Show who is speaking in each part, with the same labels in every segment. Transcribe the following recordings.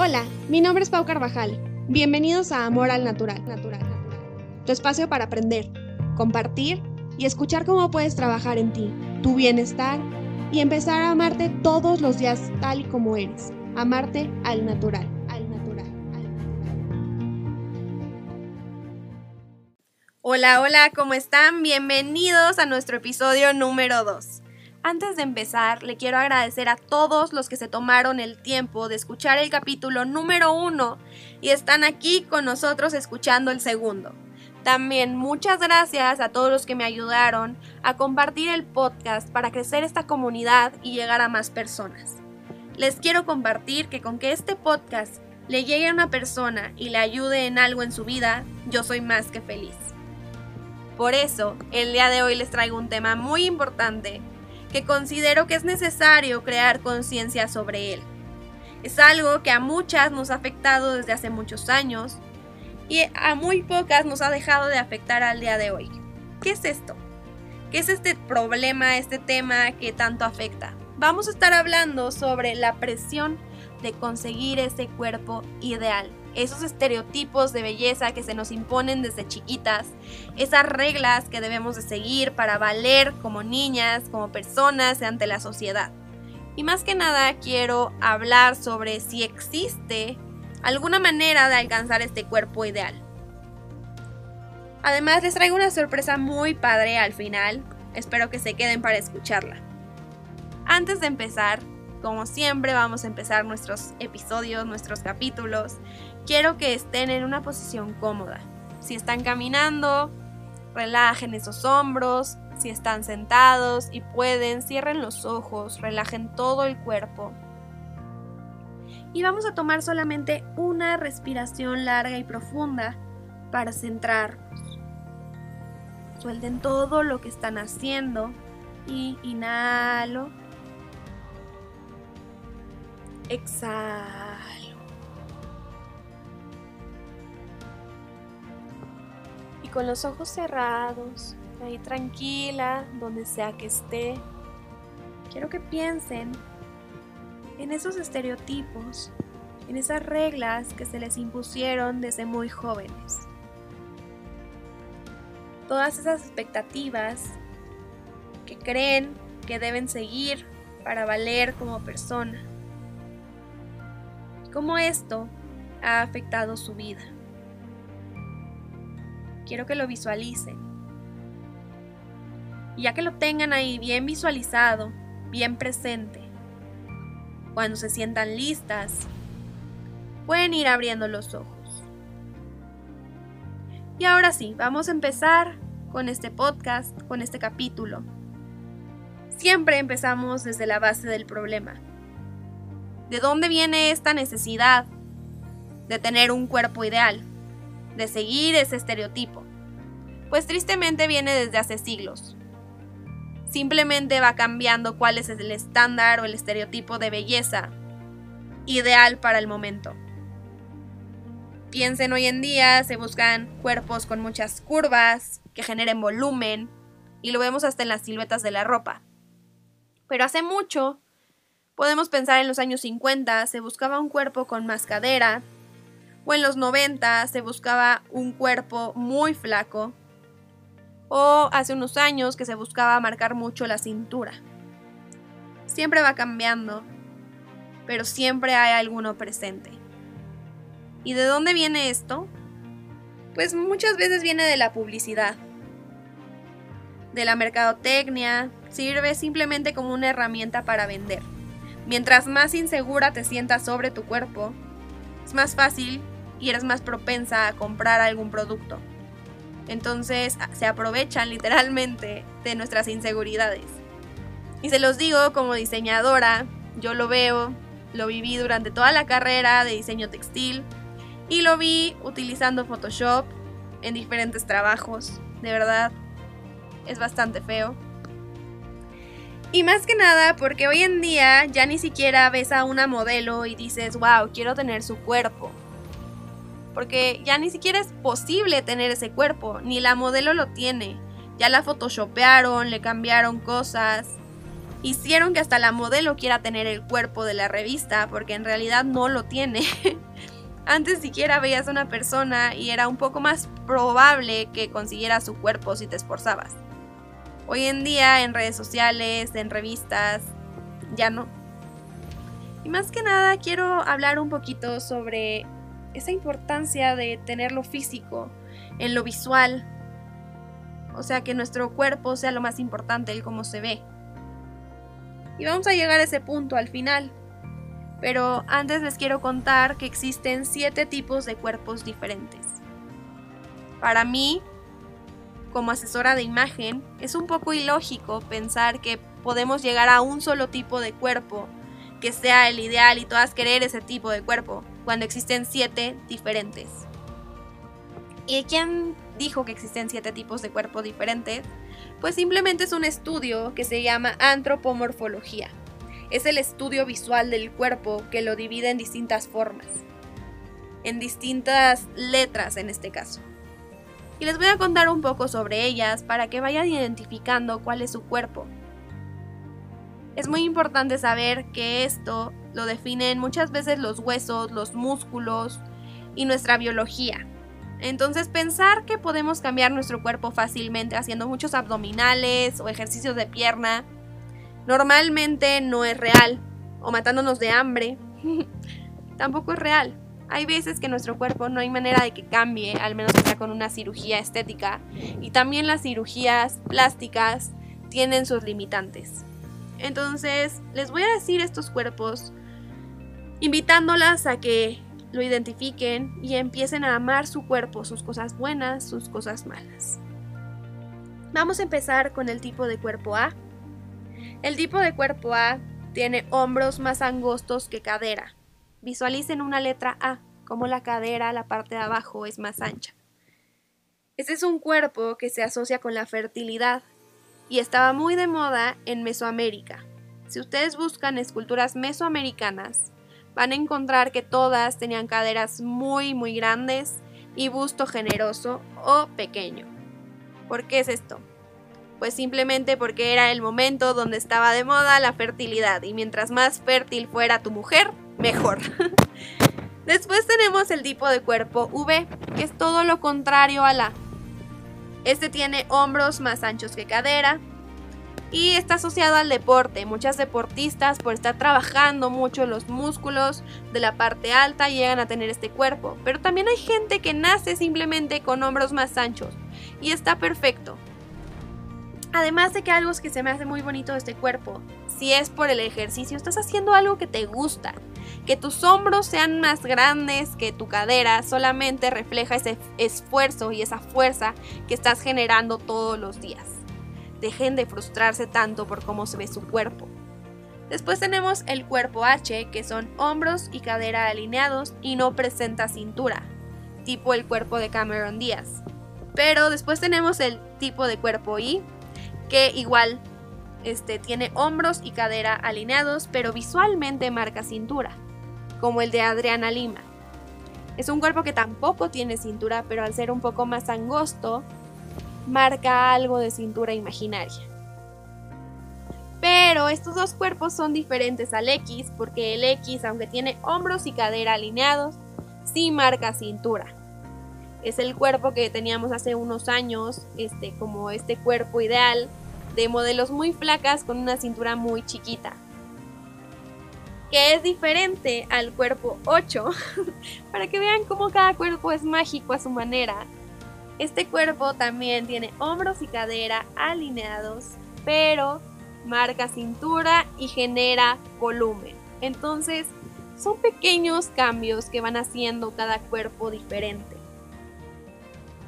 Speaker 1: Hola, mi nombre es Pau Carvajal. Bienvenidos a Amor al Natural, Natural, Natural. Tu espacio para aprender, compartir y escuchar cómo puedes trabajar en ti, tu bienestar y empezar a amarte todos los días tal y como eres. Amarte al natural, al natural, al natural.
Speaker 2: Hola, hola, ¿cómo están? Bienvenidos a nuestro episodio número 2. Antes de empezar, le quiero agradecer a todos los que se tomaron el tiempo de escuchar el capítulo número 1 y están aquí con nosotros escuchando el segundo. También muchas gracias a todos los que me ayudaron a compartir el podcast para crecer esta comunidad y llegar a más personas. Les quiero compartir que con que este podcast le llegue a una persona y le ayude en algo en su vida, yo soy más que feliz. Por eso, el día de hoy les traigo un tema muy importante que considero que es necesario crear conciencia sobre él. Es algo que a muchas nos ha afectado desde hace muchos años y a muy pocas nos ha dejado de afectar al día de hoy. ¿Qué es esto? ¿Qué es este problema, este tema que tanto afecta? Vamos a estar hablando sobre la presión de conseguir ese cuerpo ideal, esos estereotipos de belleza que se nos imponen desde chiquitas, esas reglas que debemos de seguir para valer como niñas, como personas ante la sociedad. Y más que nada quiero hablar sobre si existe alguna manera de alcanzar este cuerpo ideal. Además les traigo una sorpresa muy padre al final, espero que se queden para escucharla. Antes de empezar, como siempre vamos a empezar nuestros episodios, nuestros capítulos, quiero que estén en una posición cómoda. Si están caminando, relajen esos hombros, si están sentados y pueden, cierren los ojos, relajen todo el cuerpo y vamos a tomar solamente una respiración larga y profunda para centrarnos. Suelten todo lo que están haciendo y inhalo. Exhalo. Con los ojos cerrados, ahí tranquila, donde sea que esté, quiero que piensen en esos estereotipos, en esas reglas que se les impusieron desde muy jóvenes. Todas esas expectativas que creen que deben seguir para valer como persona. Cómo esto ha afectado su vida. Quiero que lo visualicen. Y ya que lo tengan ahí bien visualizado, bien presente, cuando se sientan listas, pueden ir abriendo los ojos. Y ahora sí, vamos a empezar con este podcast, con este capítulo. Siempre empezamos desde la base del problema. ¿De dónde viene esta necesidad de tener un cuerpo ideal? De seguir ese estereotipo. Pues tristemente viene desde hace siglos. Simplemente va cambiando cuál es el estándar o el estereotipo de belleza ideal para el momento. Piensen hoy en día, se buscan cuerpos con muchas curvas, que generen volumen, y lo vemos hasta en las siluetas de la ropa. Pero hace mucho, podemos pensar en los años 50, se buscaba un cuerpo con más cadera, o en los 90 se buscaba un cuerpo muy flaco, o hace unos años que se buscaba marcar mucho la cintura. Siempre va cambiando, pero siempre hay alguno presente. ¿Y de dónde viene esto? Pues muchas veces viene de la publicidad, de la mercadotecnia, sirve simplemente como una herramienta para vender. Mientras más insegura te sientas sobre tu cuerpo, es más fácil y eres más propensa a comprar algún producto. Entonces se aprovechan literalmente de nuestras inseguridades. Y se los digo como diseñadora, yo lo veo, lo viví durante toda la carrera de diseño textil y lo vi utilizando Photoshop en diferentes trabajos. De verdad, es bastante feo. Y más que nada porque hoy en día ya ni siquiera ves a una modelo y dices, wow, quiero tener su cuerpo porque ya ni siquiera es posible tener ese cuerpo, ni la modelo lo tiene. Ya la photoshopearon, le cambiaron cosas. hicieron que hasta la modelo quiera tener el cuerpo de la revista, porque en realidad no lo tiene. Antes siquiera veías a una persona y era un poco más probable que consiguiera su cuerpo si te esforzabas. Hoy en día en redes sociales, en revistas, ya no. Y más que nada quiero hablar un poquito sobre esa importancia de tener lo físico en lo visual. O sea, que nuestro cuerpo sea lo más importante, el cómo se ve. Y vamos a llegar a ese punto al final. Pero antes les quiero contar que existen siete tipos de cuerpos diferentes. Para mí, como asesora de imagen, es un poco ilógico pensar que podemos llegar a un solo tipo de cuerpo que sea el ideal y todas querer ese tipo de cuerpo, cuando existen siete diferentes. ¿Y quién dijo que existen siete tipos de cuerpo diferentes? Pues simplemente es un estudio que se llama antropomorfología. Es el estudio visual del cuerpo que lo divide en distintas formas, en distintas letras en este caso. Y les voy a contar un poco sobre ellas para que vayan identificando cuál es su cuerpo. Es muy importante saber que esto lo definen muchas veces los huesos, los músculos y nuestra biología. Entonces pensar que podemos cambiar nuestro cuerpo fácilmente haciendo muchos abdominales o ejercicios de pierna normalmente no es real, o matándonos de hambre, tampoco es real. Hay veces que nuestro cuerpo no hay manera de que cambie, al menos que con una cirugía estética, y también las cirugías plásticas tienen sus limitantes. Entonces, les voy a decir estos cuerpos, invitándolas a que lo identifiquen y empiecen a amar su cuerpo, sus cosas buenas, sus cosas malas. Vamos a empezar con el tipo de cuerpo A, el tipo de cuerpo A tiene hombros más angostos que cadera. Visualicen una letra A, como la cadera, la parte de abajo es más ancha. Este es un cuerpo que se asocia con la fertilidad y estaba muy de moda en Mesoamérica. Si ustedes buscan esculturas mesoamericanas, van a encontrar que todas tenían caderas muy muy grandes y busto generoso o pequeño. ¿Por qué es esto? pues simplemente porque era el momento donde estaba de moda la fertilidad y mientras más fértil fuera tu mujer, mejor. Después tenemos el tipo de cuerpo V, que es todo lo contrario a la. Este tiene hombros más anchos que cadera y está asociado al deporte. Muchas deportistas por estar trabajando mucho los músculos de la parte alta llegan a tener este cuerpo, pero también hay gente que nace simplemente con hombros más anchos y está perfecto. Además de que algo es que se me hace muy bonito de este cuerpo, si es por el ejercicio, estás haciendo algo que te gusta. Que tus hombros sean más grandes que tu cadera solamente refleja ese esfuerzo y esa fuerza que estás generando todos los días. Dejen de frustrarse tanto por cómo se ve su cuerpo. Después tenemos el cuerpo H, que son hombros y cadera alineados y no presenta cintura, tipo el cuerpo de Cameron Díaz. Pero después tenemos el tipo de cuerpo I, que igual este, tiene hombros y cadera alineados, pero visualmente marca cintura, como el de Adriana Lima. Es un cuerpo que tampoco tiene cintura, pero al ser un poco más angosto, marca algo de cintura imaginaria. Pero estos dos cuerpos son diferentes al X, porque el X, aunque tiene hombros y cadera alineados, sí marca cintura. Es el cuerpo que teníamos hace unos años, este, como este cuerpo ideal, de modelos muy flacas con una cintura muy chiquita. Que es diferente al cuerpo 8, para que vean cómo cada cuerpo es mágico a su manera. Este cuerpo también tiene hombros y cadera alineados, pero marca cintura y genera volumen. Entonces, son pequeños cambios que van haciendo cada cuerpo diferente.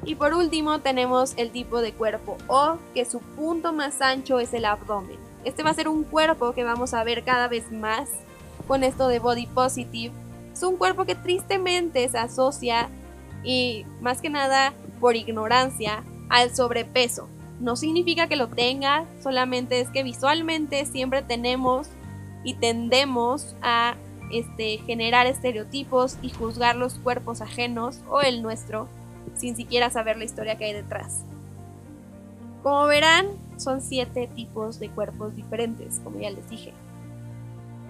Speaker 2: Y por último tenemos el tipo de cuerpo O, que su punto más ancho es el abdomen. Este va a ser un cuerpo que vamos a ver cada vez más con esto de body positive. Es un cuerpo que tristemente se asocia y más que nada por ignorancia al sobrepeso. No significa que lo tenga, solamente es que visualmente siempre tenemos y tendemos a este, generar estereotipos y juzgar los cuerpos ajenos o el nuestro sin siquiera saber la historia que hay detrás. Como verán, son siete tipos de cuerpos diferentes, como ya les dije.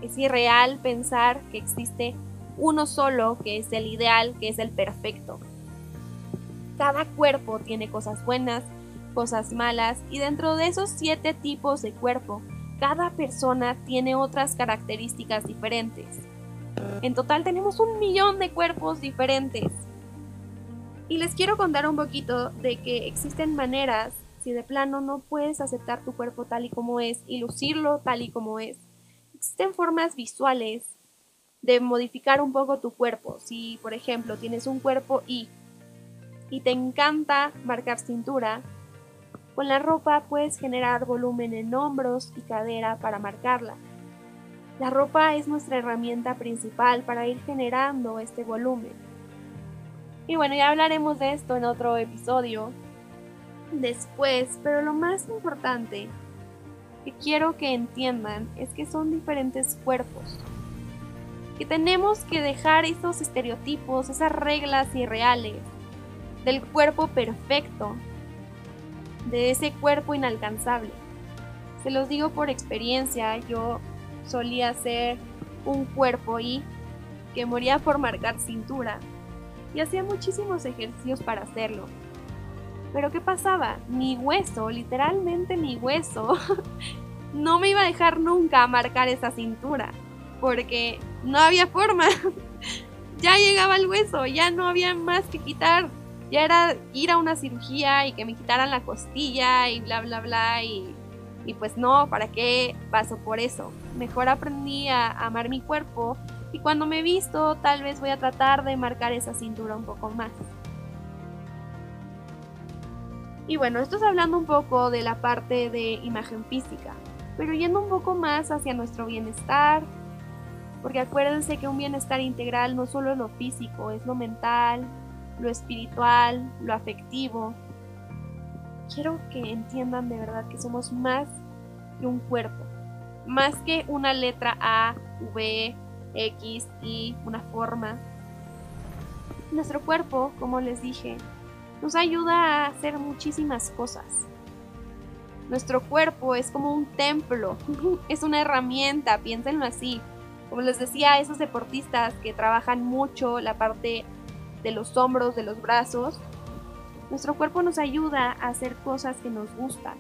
Speaker 2: Es irreal pensar que existe uno solo que es el ideal, que es el perfecto. Cada cuerpo tiene cosas buenas, cosas malas, y dentro de esos siete tipos de cuerpo, cada persona tiene otras características diferentes. En total tenemos un millón de cuerpos diferentes. Y les quiero contar un poquito de que existen maneras, si de plano no puedes aceptar tu cuerpo tal y como es y lucirlo tal y como es, existen formas visuales de modificar un poco tu cuerpo. Si, por ejemplo, tienes un cuerpo Y y te encanta marcar cintura, con la ropa puedes generar volumen en hombros y cadera para marcarla. La ropa es nuestra herramienta principal para ir generando este volumen. Y bueno, ya hablaremos de esto en otro episodio después, pero lo más importante que quiero que entiendan es que son diferentes cuerpos. Que tenemos que dejar esos estereotipos, esas reglas irreales del cuerpo perfecto, de ese cuerpo inalcanzable. Se los digo por experiencia, yo solía ser un cuerpo y que moría por marcar cintura y hacía muchísimos ejercicios para hacerlo. Pero ¿qué pasaba? Mi hueso, literalmente mi hueso, no me iba a dejar nunca marcar esa cintura, porque no había forma. ya llegaba el hueso, ya no había más que quitar. Ya era ir a una cirugía y que me quitaran la costilla y bla, bla, bla. Y, y pues no, ¿para qué paso por eso? Mejor aprendí a amar mi cuerpo y cuando me visto tal vez voy a tratar de marcar esa cintura un poco más. Y bueno, esto es hablando un poco de la parte de imagen física, pero yendo un poco más hacia nuestro bienestar, porque acuérdense que un bienestar integral no solo es lo físico, es lo mental, lo espiritual, lo afectivo. Quiero que entiendan de verdad que somos más que un cuerpo, más que una letra A, V, X, Y, una forma. Nuestro cuerpo, como les dije, nos ayuda a hacer muchísimas cosas. Nuestro cuerpo es como un templo, es una herramienta, piénsenlo así. Como les decía, esos deportistas que trabajan mucho la parte de los hombros, de los brazos, nuestro cuerpo nos ayuda a hacer cosas que nos gustan.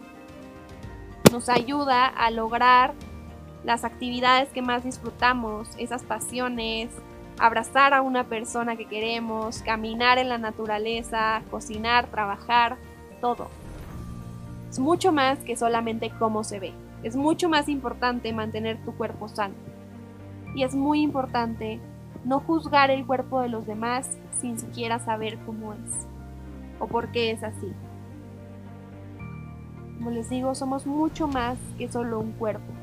Speaker 2: Nos ayuda a lograr las actividades que más disfrutamos, esas pasiones, abrazar a una persona que queremos, caminar en la naturaleza, cocinar, trabajar, todo. Es mucho más que solamente cómo se ve. Es mucho más importante mantener tu cuerpo sano. Y es muy importante no juzgar el cuerpo de los demás sin siquiera saber cómo es o por qué es así. Como les digo, somos mucho más que solo un cuerpo.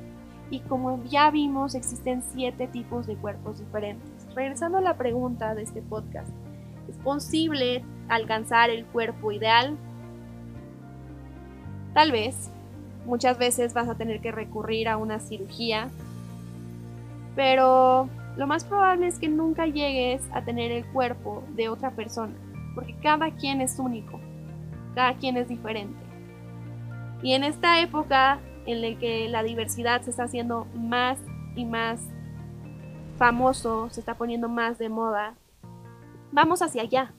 Speaker 2: Y como ya vimos, existen siete tipos de cuerpos diferentes. Regresando a la pregunta de este podcast, ¿es posible alcanzar el cuerpo ideal? Tal vez. Muchas veces vas a tener que recurrir a una cirugía. Pero lo más probable es que nunca llegues a tener el cuerpo de otra persona. Porque cada quien es único. Cada quien es diferente. Y en esta época en el que la diversidad se está haciendo más y más famoso, se está poniendo más de moda, vamos hacia allá,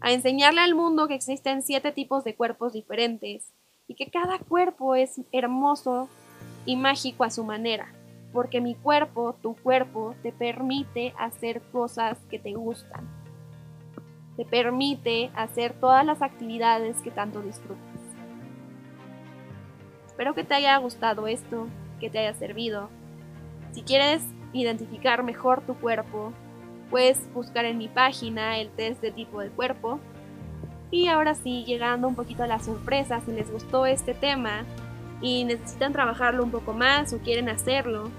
Speaker 2: a enseñarle al mundo que existen siete tipos de cuerpos diferentes y que cada cuerpo es hermoso y mágico a su manera, porque mi cuerpo, tu cuerpo, te permite hacer cosas que te gustan, te permite hacer todas las actividades que tanto disfrutas. Espero que te haya gustado esto, que te haya servido. Si quieres identificar mejor tu cuerpo, puedes buscar en mi página el test de tipo de cuerpo. Y ahora sí, llegando un poquito a la sorpresa, si les gustó este tema y necesitan trabajarlo un poco más o quieren hacerlo,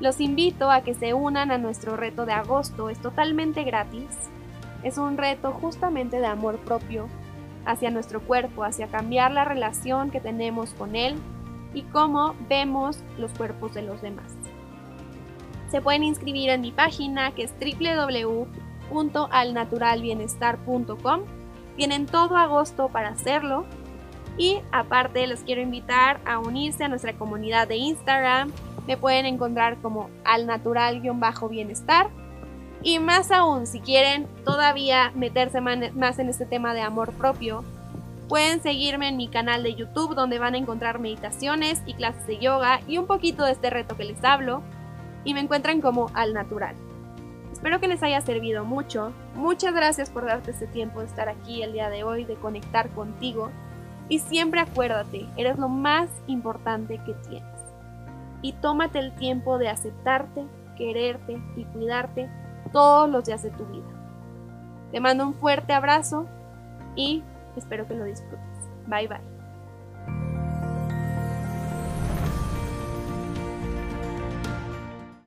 Speaker 2: los invito a que se unan a nuestro reto de agosto. Es totalmente gratis. Es un reto justamente de amor propio hacia nuestro cuerpo, hacia cambiar la relación que tenemos con él y cómo vemos los cuerpos de los demás. Se pueden inscribir en mi página que es www.alnaturalbienestar.com. Tienen todo agosto para hacerlo Y aparte les quiero invitar a unirse a nuestra comunidad de Instagram. Me pueden encontrar como al natural-bienestar. Y más aún, si quieren todavía meterse más en este tema de amor propio, pueden seguirme en mi canal de YouTube donde van a encontrar meditaciones y clases de yoga y un poquito de este reto que les hablo. Y me encuentran como al natural. Espero que les haya servido mucho. Muchas gracias por darte este tiempo de estar aquí el día de hoy, de conectar contigo. Y siempre acuérdate, eres lo más importante que tienes. Y tómate el tiempo de aceptarte, quererte y cuidarte todos los días de tu vida. Te mando un fuerte abrazo y espero que lo disfrutes. Bye bye.